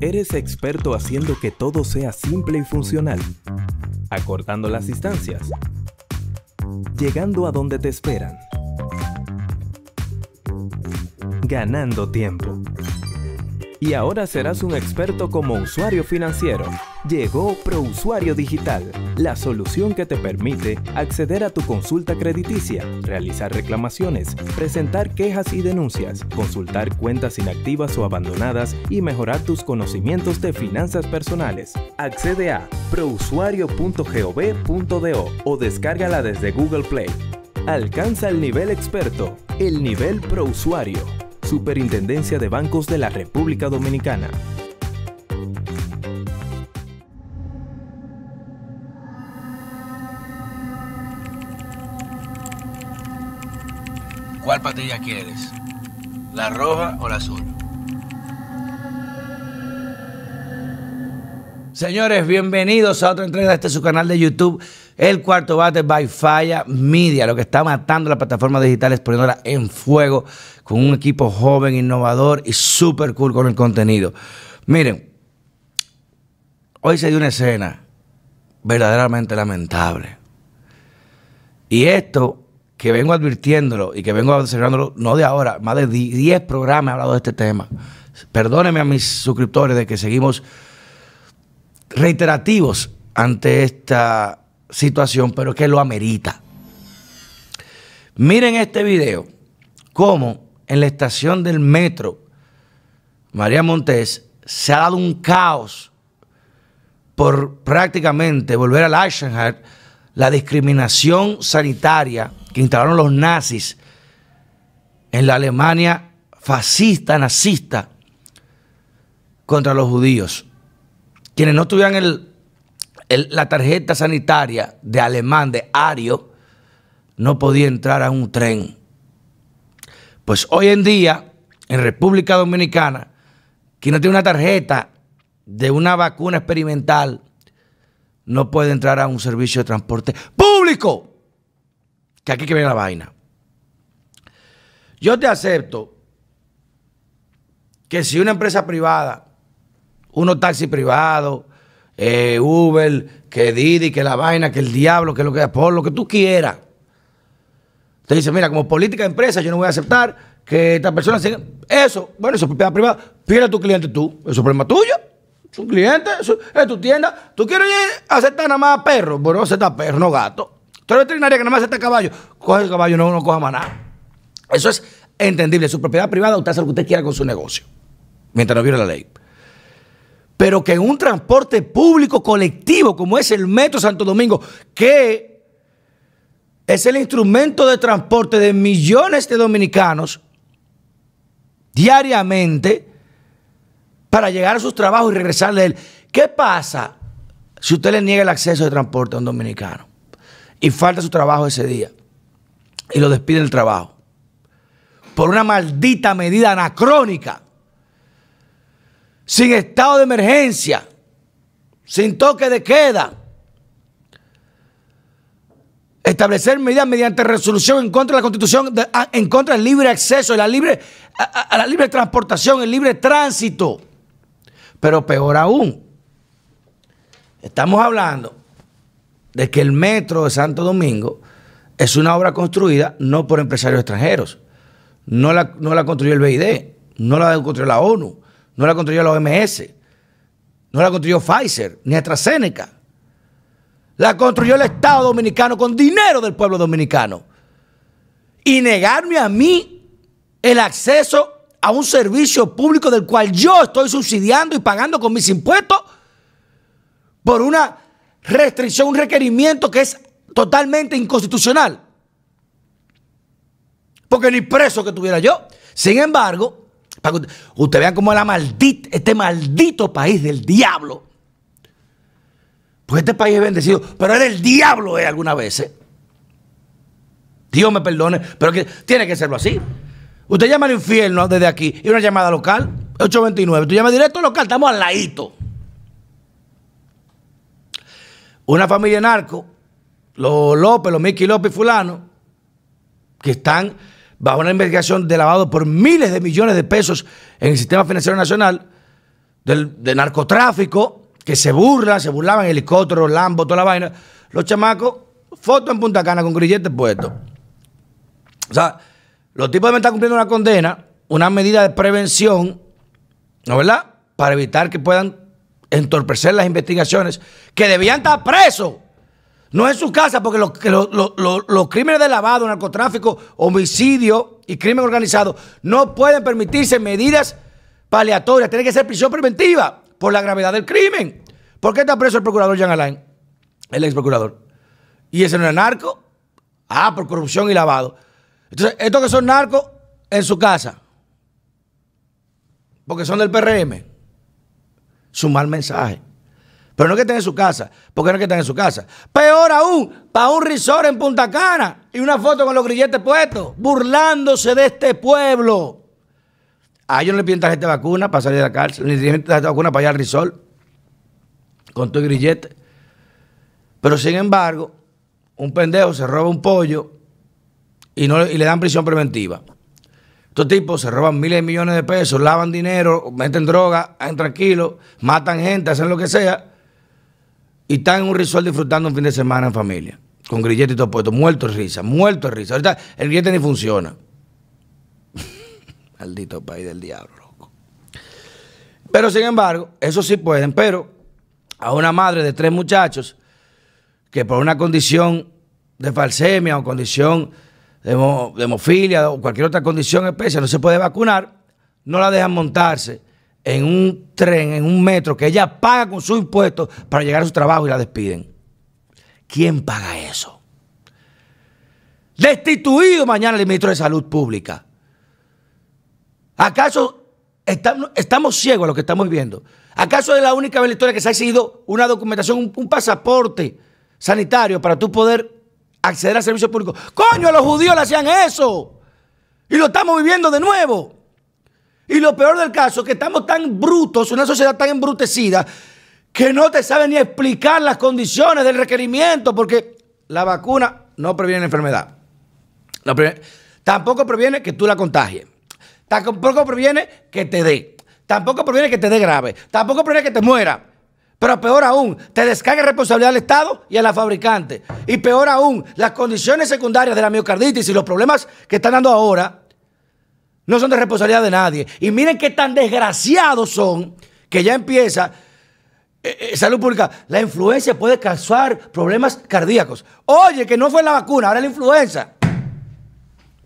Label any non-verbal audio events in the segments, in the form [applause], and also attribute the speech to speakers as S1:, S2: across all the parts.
S1: Eres experto haciendo que todo sea simple y funcional, acortando las distancias, llegando a donde te esperan, ganando tiempo. Y ahora serás un experto como usuario financiero. Llegó ProUsuario Digital, la solución que te permite acceder a tu consulta crediticia, realizar reclamaciones, presentar quejas y denuncias, consultar cuentas inactivas o abandonadas y mejorar tus conocimientos de finanzas personales. Accede a prousuario.gov.do o descárgala desde Google Play. Alcanza el nivel experto, el nivel ProUsuario. Superintendencia de Bancos de la República Dominicana.
S2: Patilla quieres? ¿La roja o la azul? Señores, bienvenidos a otra entrega de este su canal de YouTube, El Cuarto Bate by Falla Media, lo que está matando las plataformas digitales, poniéndola en fuego con un equipo joven, innovador y súper cool con el contenido. Miren, hoy se dio una escena verdaderamente lamentable. Y esto que vengo advirtiéndolo y que vengo observándolo, no de ahora, más de 10 programas he hablado de este tema. Perdónenme a mis suscriptores de que seguimos reiterativos ante esta situación, pero que lo amerita. Miren este video, cómo en la estación del metro María Montés se ha dado un caos por prácticamente volver al Eisenhower la discriminación sanitaria que instalaron los nazis en la Alemania fascista, nazista, contra los judíos. Quienes no tuvieran la tarjeta sanitaria de alemán, de ario, no podían entrar a un tren. Pues hoy en día, en República Dominicana, quien no tiene una tarjeta de una vacuna experimental no puede entrar a un servicio de transporte público. Que aquí que viene la vaina. Yo te acepto que si una empresa privada, unos taxis privados, eh, Uber, que Didi, que la vaina, que el diablo, que lo que por lo que tú quieras. Te dice, mira, como política de empresa, yo no voy a aceptar que esta persona siga. Eso, bueno, eso es propiedad privada. Pide a tu cliente tú. Eso es problema tuyo. Es un cliente, es tu tienda. ¿Tú quieres aceptar nada más perro? Bueno, acepta perro, no gato. Tú eres veterinaria que nada más acepta caballo. Coge el caballo, no, no coja más nada. Eso es entendible. Su propiedad privada, usted hace lo que usted quiera con su negocio. Mientras no viole la ley. Pero que en un transporte público colectivo como es el Metro Santo Domingo, que es el instrumento de transporte de millones de dominicanos diariamente para llegar a sus trabajos y regresar de él. ¿Qué pasa si usted le niega el acceso de transporte a un dominicano? Y falta su trabajo ese día y lo despide del trabajo por una maldita medida anacrónica, sin estado de emergencia, sin toque de queda. Establecer medidas mediante resolución en contra de la Constitución, en contra del libre acceso, la libre, a la libre transportación, el libre tránsito. Pero peor aún, estamos hablando de que el metro de Santo Domingo es una obra construida no por empresarios extranjeros. No la, no la construyó el BID, no la construyó la ONU, no la construyó la OMS, no la construyó Pfizer, ni AstraZeneca. La construyó el Estado Dominicano con dinero del pueblo dominicano. Y negarme a mí el acceso a un servicio público del cual yo estoy subsidiando y pagando con mis impuestos por una restricción, un requerimiento que es totalmente inconstitucional. Porque ni preso que tuviera yo. Sin embargo, para que usted, vean cómo la este maldito país del diablo. Pues este país es bendecido, pero era el diablo eh, alguna vez. Eh. Dios me perdone, pero que, tiene que serlo así. Usted llama al infierno desde aquí y una llamada local, 829. Tú llamas directo local, estamos al ladito. Una familia narco, los López, los Mickey López y Fulano, que están bajo una investigación de lavado por miles de millones de pesos en el sistema financiero nacional, del, de narcotráfico, que se burlan, se burlaban helicópteros, Lambo, toda la vaina. Los chamacos, foto en Punta Cana con grilletes puestos. O sea, los tipos deben estar cumpliendo una condena, una medida de prevención, ¿no verdad? Para evitar que puedan entorpecer las investigaciones, que debían estar presos. No en su casa, porque los, los crímenes de lavado, narcotráfico, homicidio y crimen organizado no pueden permitirse medidas paliatorias. Tiene que ser prisión preventiva por la gravedad del crimen. ¿Por qué está preso el procurador Jean Alain? El ex procurador. ¿Y ese no es narco? Ah, por corrupción y lavado. Entonces, estos que son narcos en su casa, porque son del PRM, su mal mensaje. Pero no es que estén en su casa, porque no es que estén en su casa. Peor aún, para un resort en Punta Cana y una foto con los grilletes puestos, burlándose de este pueblo. A ellos no le piden tarjeta de vacuna para salir de la cárcel, ni tarjeta de vacuna para ir al resort con tu grillete. Pero sin embargo, un pendejo se roba un pollo y, no, y le dan prisión preventiva. Estos tipos se roban miles de millones de pesos, lavan dinero, meten droga, tranquilos, matan gente, hacen lo que sea y están en un resort disfrutando un fin de semana en familia, con grillete y todo puesto, muerto de risa, muerto de risa. Ahorita el grillete ni funciona. [laughs] Maldito país del diablo, loco. Pero sin embargo, eso sí pueden, pero a una madre de tres muchachos que por una condición de falsemia o condición de, hemofilia o cualquier otra condición especial no se puede vacunar, no la dejan montarse en un tren, en un metro, que ella paga con sus impuestos para llegar a su trabajo y la despiden. ¿Quién paga eso? Destituido mañana el ministro de Salud Pública. ¿Acaso estamos, ciegos a lo que estamos viendo? ¿Acaso es la única vez en la historia que se ha exigido una documentación, un, pasaporte sanitario para tú poder acceder a servicios públicos? Coño, los judíos le hacían eso. Y lo estamos viviendo de nuevo. Y lo peor del caso es que estamos tan brutos, una sociedad tan embrutecida, que no te sabe ni explicar las condiciones del requerimiento, porque la vacuna no previene la enfermedad. tampoco previene que tú la contagies. Tampoco previene que te dé. Tampoco previene que te dé grave. Tampoco previene que te muera. Pero peor aún, te descarga responsabilidad al Estado y a la fabricante. Y peor aún, las condiciones secundarias de la miocarditis y los problemas que están dando ahora no son de responsabilidad de nadie. Y miren qué tan desgraciados son que ya empieza eh, eh, salud pública. La influencia puede causar problemas cardíacos. Oye, que no fue la vacuna, ahora la influenza.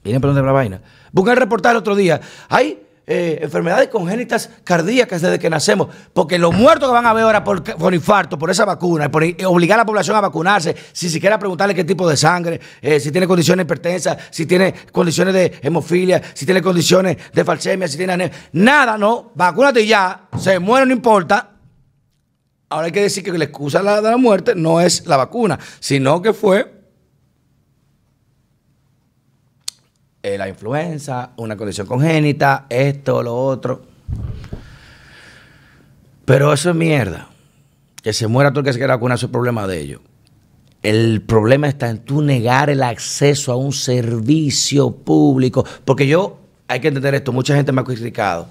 S2: Miren por dónde la vaina. Busca el reportaje el otro día. Hay eh, enfermedades congénitas cardíacas desde que nacemos, porque los muertos que van a ver ahora por, infarto, por esa vacuna, por obligar a la población a vacunarse, si siquiera preguntarle qué tipo de sangre, eh, si tiene condiciones hipertensas, si tiene condiciones de hemofilia, si tiene condiciones de falsemia, si tiene anemia, nada, no, vacúnate ya, se muere, no importa. Ahora hay que decir que la excusa de la muerte no es la vacuna, sino que fue Eh, la influenza, una condición congénita, esto, lo otro. Pero eso es mierda. Que se muera todo el que se quiera vacunar, eso es problema de ellos. El problema está en tú negar el acceso a un servicio público. Porque yo, hay que entender esto, mucha gente me ha criticado.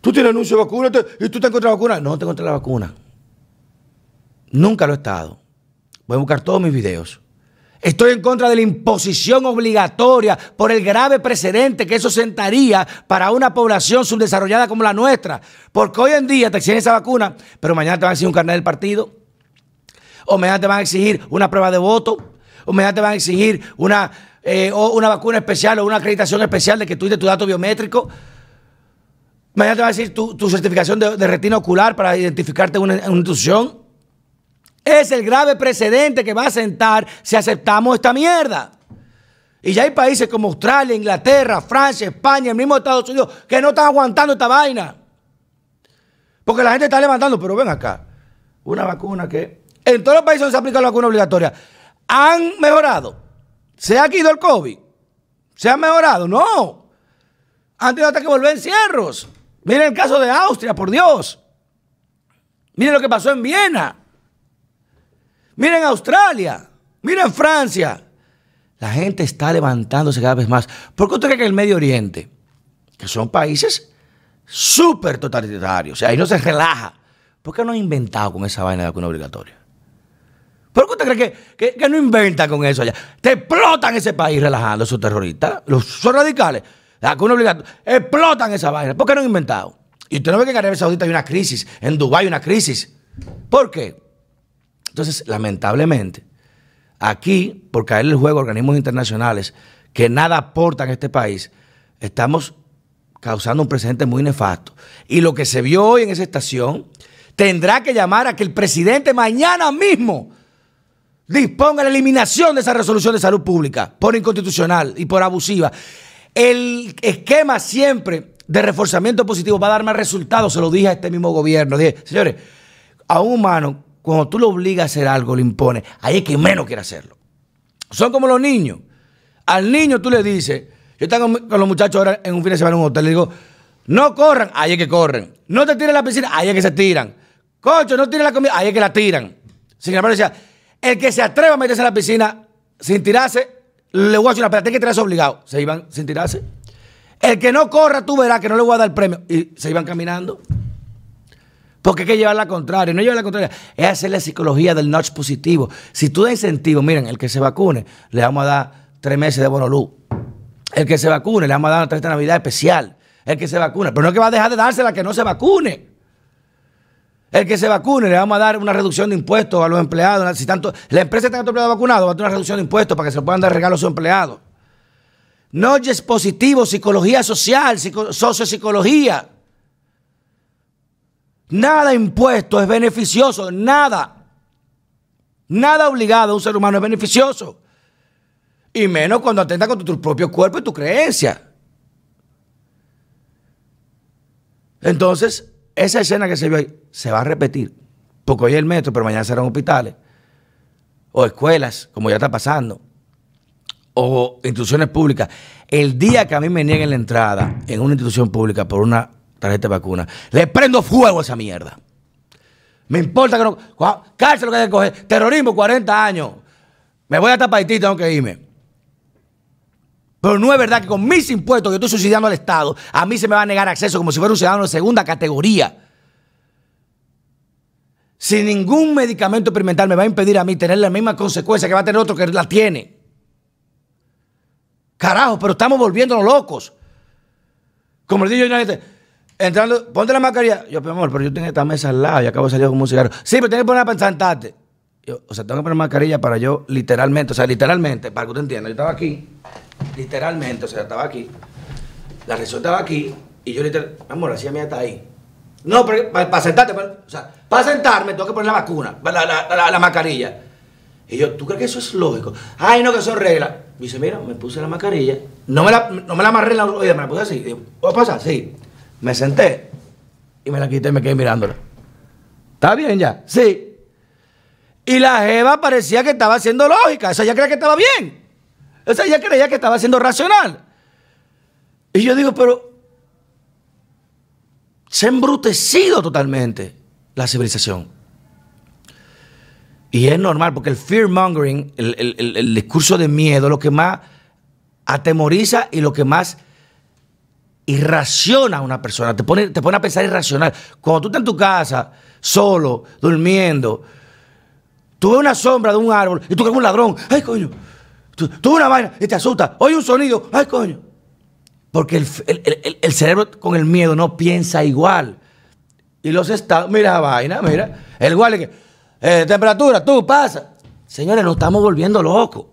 S2: Tú tienes anuncio de vacuna y tú te encuentras la vacuna. No te encontré la vacuna. Nunca lo he estado. Voy a buscar todos mis videos. Estoy en contra de la imposición obligatoria por el grave precedente que eso sentaría para una población subdesarrollada como la nuestra. Porque hoy en día te exigen esa vacuna, pero mañana te van a exigir un carnet del partido. O mañana te van a exigir una prueba de voto. O mañana te van a exigir una, eh, una vacuna especial o una acreditación especial de que tú tu dato biométrico. Mañana te van a exigir tu, certificación de, retina ocular para identificarte en una institución. Es el grave precedente que va a sentar si aceptamos esta mierda. Y ya hay países como Australia, Inglaterra, Francia, España, el mismo Estados Unidos, que no están aguantando esta vaina. Porque la gente está levantando, pero ven acá, una vacuna que en todos los países donde se aplica la vacuna obligatoria, han mejorado. ¿Se ha quitado el COVID? ¿Se ha mejorado? No. Han tenido hasta que volver encierros. Miren el caso de Austria, por Dios. Miren lo que pasó en Viena. Miren Australia, miren Francia. La gente está levantándose cada vez más. ¿Por qué usted cree que el Medio Oriente, que son países súper totalitario. O sea, ahí no se relaja. ¿Por qué no ha inventado con esa vaina de vacuna obligatoria? ¿Por qué usted cree que, que, no inventa con eso allá? Te explotan ese país relajando esos terroristas, los radicales. La vacuna obligatoria. Explotan esa vaina. ¿Por qué no han inventado? Y usted no ve que en Arabia Saudita hay una crisis, en Dubái hay una crisis. ¿Por qué? Entonces, lamentablemente, aquí, por caerle el juego a organismos internacionales que nada aportan a este país, estamos causando un precedente muy nefasto. Y lo que se vio hoy en esa estación tendrá que llamar a que el presidente mañana mismo disponga la eliminación de esa resolución de salud pública por inconstitucional y por abusiva. El esquema siempre de reforzamiento positivo va a dar más resultados, se lo dije a este mismo gobierno. Dije, señores, a un humano, cuando tú lo obligas a hacer algo, le impones, ahí es que menos quiere hacerlo. Son como los niños. Al niño tú le dices, yo estaba con los muchachos ahora en un fin de semana en un hotel, le digo, no corran, ahí es que corren. No te tiren la piscina, ahí es que se tiran. Cocho, no tiren la comida, ahí es que la tiran. Sin embargo, decía, el que se atreva a meterse en la piscina sin tirarse, le voy a hacer una pelea, tiene que tirarse obligado. Se iban sin tirarse. El que no corra, tú verás que no le voy a dar el premio. Y se iban caminando. Porque hay que llevar la contraria. No llevar la contraria. Es hacer la psicología del notch positivo. Si tú das incentivo, miren, el que se vacune, le vamos a dar tres meses de bono. El que se vacune, le vamos a dar una tarjeta de Navidad especial. El que se vacune. Pero no es que va a dejar de dársela que no se vacune. El que se vacune, le vamos a dar una reducción de impuestos a los empleados. Si tanto, la empresa está empleado vacunado, va a tener una reducción de impuestos para que se puedan dar regalos a sus empleados. No es positivo, psicología social, sociopsicología. Nada impuesto es beneficioso, nada. Nada obligado a un ser humano es beneficioso. Y menos cuando atenta con tu, propio cuerpo y tu creencia. Entonces, esa escena que se vio ahí se va a repetir. Porque hoy es el metro, pero mañana serán hospitales. O escuelas, como ya está pasando. O instituciones públicas. El día que a mí me nieguen la entrada en una institución pública por una tarjeta de vacuna, le prendo fuego a esa mierda. Me importa que no. Cárcel lo que hay que coger. Terrorismo, 40 años. Me voy a tapar y tengo que irme. Pero no es verdad que con mis impuestos que estoy subsidiando al Estado, a mí se me va a negar acceso como si fuera un ciudadano de segunda categoría. Si ningún medicamento experimental me va a impedir a mí tener la misma consecuencia que va a tener otro que la tiene. Carajo, pero estamos volviéndonos locos. Como le digo yo entrando, ponte la mascarilla. Yo, pero amor, pero yo tengo esta mesa al lado y acabo de salir con un cigarro. Sí, pero tienes que ponerla para sentarte. Yo, o sea, tengo que poner mascarilla para yo, literalmente, o sea, literalmente, para que usted entienda, yo estaba aquí literalmente, o sea, estaba aquí, la reacción estaba aquí, y yo literalmente, amor, la silla mía está ahí. No, pero para, sentarte, o sea, para sentarme tengo que poner la vacuna, la, mascarilla. Y yo, ¿tú crees que eso es lógico? Ay, no, que son reglas. Me dice, mira, me puse la mascarilla. No me la, no me la amarré en la oída, me la puse así. Digo, ¿Puedo pasar? Sí. Me senté y me la quité y me quedé mirándola. ¿Está bien ya? Sí. Y la Jeva parecía que estaba haciendo lógica. Esa ya creía que estaba bien. Sea, ella creía que estaba siendo racional. Y yo digo, pero se ha embrutecido totalmente la civilización. Y es normal, porque el fear mongering, el, discurso de miedo, lo que más atemoriza y lo que más irraciona a una persona, te pone, te pone a pensar irracional. Cuando tú estás en tu casa, solo, durmiendo, tú ves una sombra de un árbol y tú ves un ladrón. ¡Ay, coño! Tú, tú una vaina y te asusta. Oye un sonido. Ay, coño. Porque el, cerebro con el miedo no piensa igual. Y los estados, mira vaina, mira. El igual que, eh, temperatura, tú pasa. Señores, nos estamos volviendo locos.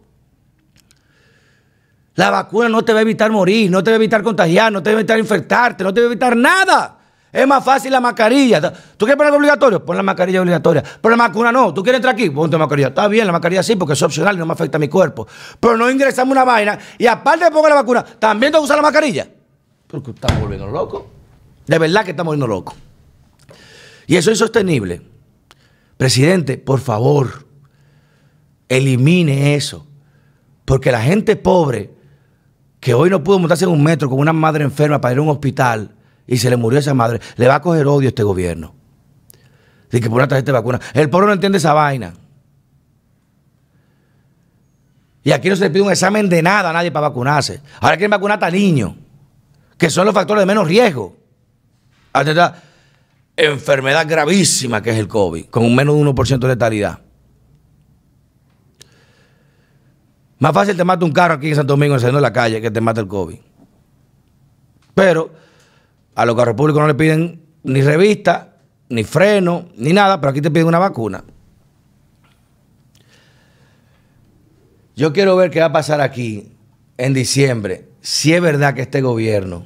S2: La vacuna no te va a evitar morir, no te va a evitar contagiar, no te va a evitar infectarte, no te va a evitar nada. Es más fácil la mascarilla. ¿Tú quieres poner obligatorio? Pon la mascarilla obligatoria. Pero la vacuna no. ¿Tú quieres entrar aquí? Ponte la mascarilla. Está bien, la mascarilla sí, porque es opcional y no me afecta a mi cuerpo. Pero no ingresamos una vaina y aparte de poner la vacuna, también tengo que usar la mascarilla. Porque estamos volviendo locos. De verdad que estamos volviendo locos. Y eso es insostenible. Presidente, por favor, elimine eso. Porque la gente pobre que hoy no pudo montarse en un metro con una madre enferma para ir a un hospital y se le murió esa madre, le va a coger odio a este gobierno. De que por una tarjeta de vacuna. El pueblo no entiende esa vaina. Y aquí no se le pide un examen de nada a nadie para vacunarse. Ahora quieren vacunar a niños, que son los factores de menos riesgo. ante esta enfermedad gravísima que es el COVID, con menos de 1% de letalidad. Más fácil te mata un carro aquí en Santo Domingo en la calle que te mata el COVID. Pero a los carros públicos no le piden ni revista, ni freno, ni nada, pero aquí te piden una vacuna. Yo quiero ver qué va a pasar aquí en diciembre, si es verdad que este gobierno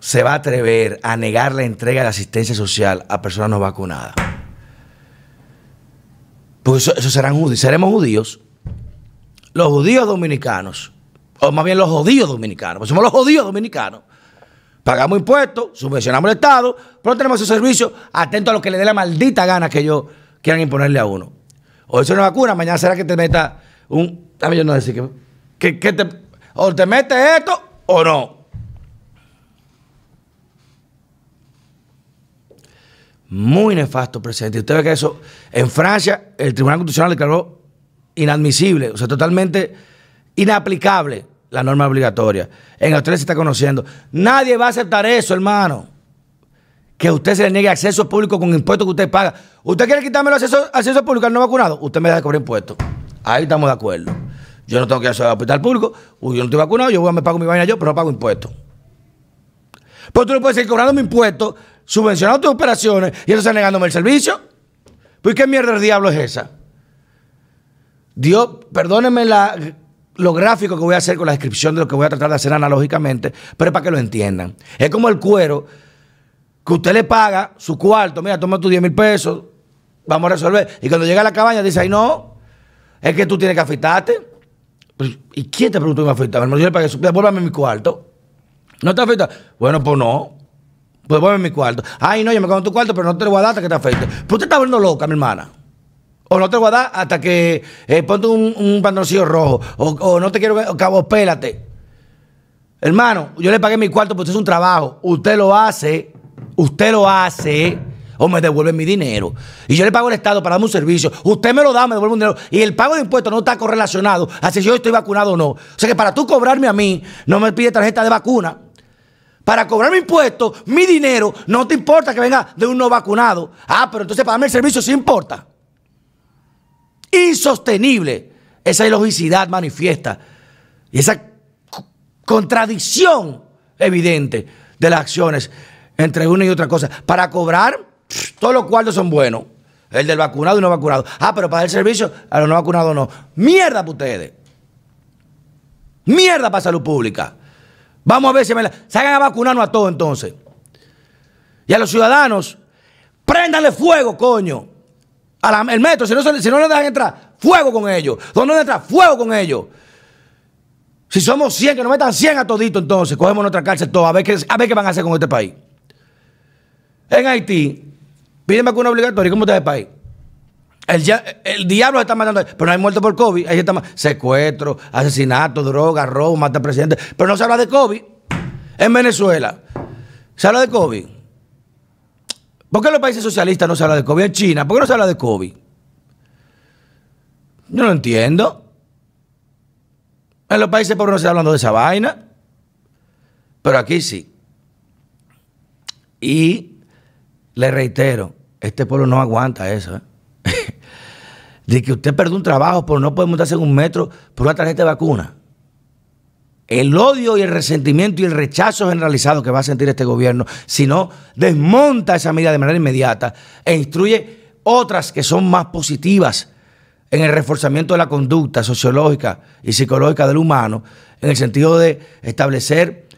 S2: se va a atrever a negar la entrega de asistencia social a personas no vacunadas. Pues eso, serán judíos, seremos judíos. Los judíos dominicanos, o más bien los judíos dominicanos, pues somos los judíos dominicanos. Pagamos impuestos, subvencionamos el Estado, pero tenemos esos servicios atentos a lo que le dé la maldita gana que ellos quieran imponerle a uno. Hoy es una vacuna, mañana será que te meta un. A mí yo no decir que, que, te, o te metes esto o no. Muy nefasto, presidente. Usted ve que eso, en Francia, el Tribunal Constitucional declaró inadmisible, o sea, totalmente inaplicable la norma obligatoria. En Australia se está conociendo. Nadie va a aceptar eso, hermano. Que usted se le niegue acceso público con impuestos que usted paga. ¿Usted quiere quitarme el acceso, acceso público al no vacunado? Usted me deja de cobrar impuestos. Ahí estamos de acuerdo. Yo no tengo que ir al hospital público, yo no estoy vacunado, yo voy, me pago mi vaina yo, pero no pago impuestos. Pero tú no puedes seguir cobrando mi impuestos subvencionando tus operaciones y eso está negándome el servicio. Pues qué mierda de diablo es esa. Dios, perdónenme la, lo gráfico que voy a hacer con la descripción de lo que voy a tratar de hacer analógicamente, pero es para que lo entiendan. Es como el cuero que usted le paga su cuarto, mira, toma tus 10 mil pesos, vamos a resolver. Y cuando llega a la cabaña dice, ay no, es que tú tienes que afeitarte. Pues, ¿Y quién te preguntó que me afeitaba? Yo le pagué, devuélvame mi cuarto. ¿No te afeitas? Bueno, pues no. Pues vuelve mi cuarto. Ay, no, yo me quedo en tu cuarto, pero no te lo voy a dar hasta que te afecte. Pues usted está volviendo loca, mi hermana. O no te voy a dar hasta que eh, ponte un, un rojo. O, no te quiero, o, pélate. Hermano, yo le pagué mi cuarto porque es un trabajo. Usted lo hace, usted lo hace, o me devuelve mi dinero. Y yo le pago al Estado para darme un servicio. Usted me lo da, me devuelve un dinero. Y el pago de impuestos no está correlacionado a si yo estoy vacunado o no. O sea que para tú cobrarme a mí, no me pide tarjeta de vacuna para cobrar mi impuesto, mi dinero, no te importa que venga de un no vacunado. Ah, pero entonces para darme el servicio sí importa. Insostenible esa ilogicidad manifiesta y esa contradicción evidente de las acciones entre una y otra cosa. Para cobrar, todos los cuartos son buenos. El del vacunado y no vacunado. Ah, pero para el servicio, a los no vacunados no. Mierda para ustedes. Mierda para salud pública. Vamos a ver si me la. Salgan a vacunarnos a todos entonces. Y a los ciudadanos, préndanle fuego, coño. El metro, si no, si no le dejan entrar, fuego con ellos. ¿Dónde no entrar? Fuego con ellos. Si somos 100, que nos metan 100 a todito, entonces cogemos nuestra cárcel todo, a ver, qué, van a hacer con este país. En Haití, piden vacuna obligatoria, ¿cómo está el país? El, diablo se está matando, pero no hay muerto por COVID. Hay está secuestro, asesinato, droga, robo, mata al presidente. Pero no se habla de COVID. En Venezuela, ¿se habla de COVID? ¿Por qué en los países socialistas no se habla de COVID? En China, ¿por qué no se habla de COVID? Yo no entiendo. En los países pobres no se está hablando de esa vaina. Pero aquí sí. Y le reitero, este pueblo no aguanta eso. ¿eh? [laughs] de que usted perdió un trabajo por no poder montarse en un metro por una tarjeta de vacuna. El odio y el resentimiento y el rechazo generalizado que va a sentir este gobierno si no desmonta esa medida de manera inmediata e instruye otras que son más positivas en el reforzamiento de la conducta sociológica y psicológica del humano, en el sentido de establecer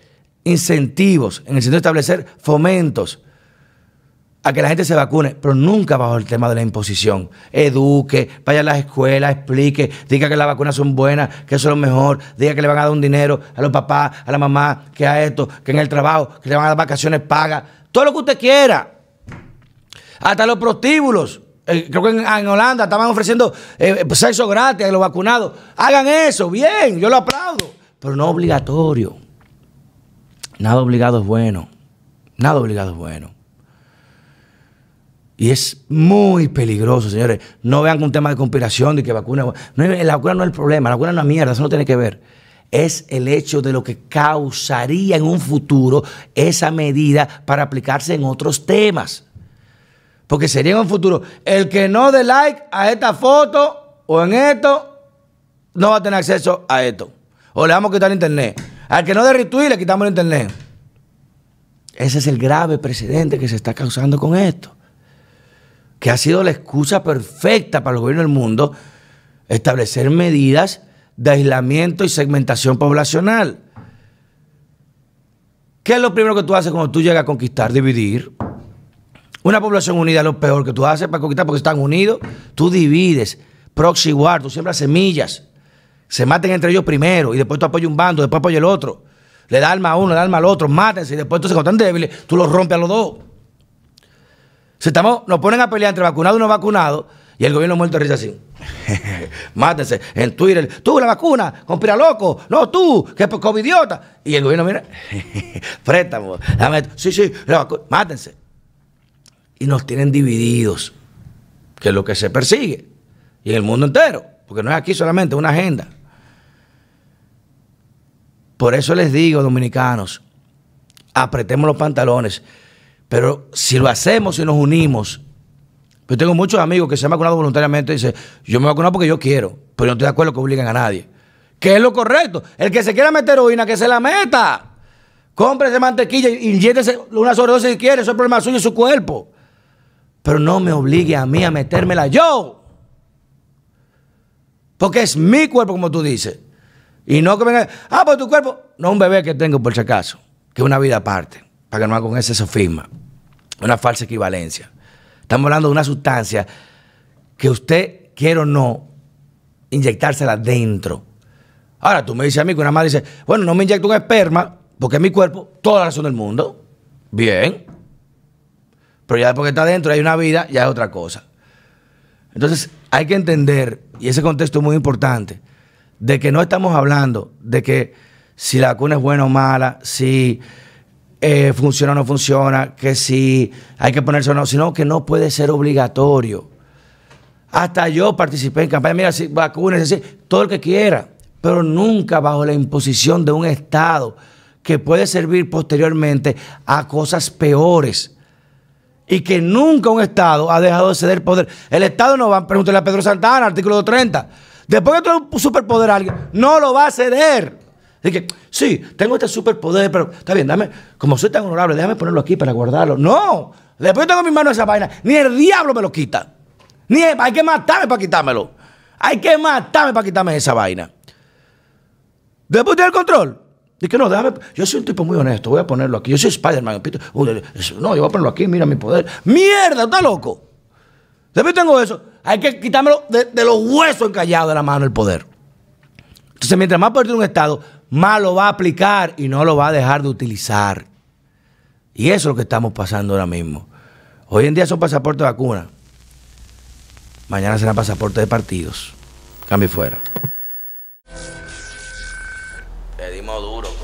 S2: incentivos, en el sentido de establecer fomentos a que la gente se vacune, pero nunca bajo el tema de la imposición. Eduque, vaya a las escuelas, explique, diga que las vacunas son buenas, que eso es lo mejor, diga que le van a dar un dinero a los papás, a la mamá, que a esto, que en el trabajo, que le van a dar vacaciones pagas, todo lo que usted quiera. Hasta los prostíbulos. Eh, creo que en, Holanda estaban ofreciendo eh, sexo gratis a los vacunados. Hagan eso, bien, yo lo aplaudo, pero no obligatorio. Nada obligado es bueno. Nada obligado es bueno. Y es muy peligroso, señores. No vean un tema de conspiración de que vacuna. No, la vacuna no es el problema, la vacuna no es mierda, eso no tiene que ver. es el hecho de lo que causaría en un futuro esa medida para aplicarse en otros temas. Porque sería en un futuro, el que no dé like a esta foto o en esto, no va a tener acceso a esto. O le vamos a quitar el internet. Al que no dé retweet, le quitamos el internet. Ese es el grave precedente que se está causando con esto. Que ha sido la excusa perfecta para el gobierno del mundo establecer medidas de aislamiento y segmentación poblacional. ¿Qué es lo primero que tú haces cuando tú llegas a conquistar? Dividir. Una población unida es lo peor que tú haces para conquistar porque están unidos. Tú divides, proxy war, tú siembras semillas. Se maten entre ellos primero y después tú apoyas un bando, después apoyas el otro. Le da alma a uno, le da alma al otro, mátense y después entonces cuando están débiles, tú los rompes a los dos. Si estamos, nos ponen a pelear entre vacunados y no vacunados y el gobierno muerto risa así. [laughs] Mátense en Twitter. Tú, la vacuna, conspira loco. No, tú, que covidiota. Y el gobierno, mira, [laughs] préstamo. Sí, sí, la vacuna. Mátense. Y nos tienen divididos, que es lo que se persigue. Y en el mundo entero. Porque no es aquí solamente, es una agenda. Por eso les digo, dominicanos, apretemos los pantalones. Pero si lo hacemos y nos unimos, yo tengo muchos amigos que se han vacunado voluntariamente y dicen, yo me vacuno porque yo quiero, pero no estoy de acuerdo que obliguen a nadie. ¿Qué es lo correcto? El que se quiera meter heroína, que se la meta. Cómprese mantequilla inyétese una sobredosis si quiere, eso es problema suyo y su cuerpo. Pero no me obligue a mí a metérmela yo. Porque es mi cuerpo, como tú dices. Y no que venga, ah, pues tu cuerpo. No un bebé que tengo, por si acaso, que es una vida aparte, para que no haga con ese sofisma. Una falsa equivalencia. Estamos hablando de una sustancia que usted, quiere o no, inyectársela dentro. Ahora, tú me dices a mí que una madre dice, bueno, no me inyecto un esperma, porque es mi cuerpo, toda la razón del mundo. Bien. Pero ya después que está dentro hay una vida, ya es otra cosa. Entonces, hay que entender, y ese contexto es muy importante, de que no estamos hablando de que si la vacuna es buena o mala, si eh, funciona o no funciona, que si hay que ponerse o no, sino que no puede ser obligatorio. Hasta yo participé en campaña, mira, si vacunas, si, todo el que quiera, pero nunca bajo la imposición de un Estado que puede servir posteriormente a cosas peores. Y que nunca un Estado ha dejado de ceder poder. El Estado no va a preguntarle a Pedro Santana, artículo 30. Después tú un superpoder a alguien, no lo va a ceder. Dije, sí, tengo este superpoder, pero está bien, dame, como soy tan honorable, déjame ponerlo aquí para guardarlo. No, después tengo en mi mano esa vaina, ni el diablo me lo quita. Ni hay que matarme para quitármelo. Hay que matarme para quitarme esa vaina. Después tiene el control. Dije, no, déjame. Yo soy un tipo muy honesto, voy a ponerlo aquí. Yo soy Spider-Man. No, yo voy a ponerlo aquí, mira mi poder. ¡Mierda! ¿Está loco? Después tengo eso. Hay que quitármelo de, de los huesos encallados de la mano el poder. Entonces, mientras más tiene un Estado, más lo va a aplicar y no lo va a dejar de utilizar. Y eso es lo que estamos pasando ahora mismo. Hoy en día son pasaportes de vacuna. Mañana serán pasaportes de partidos. Cambio fuera. Pedimos duro.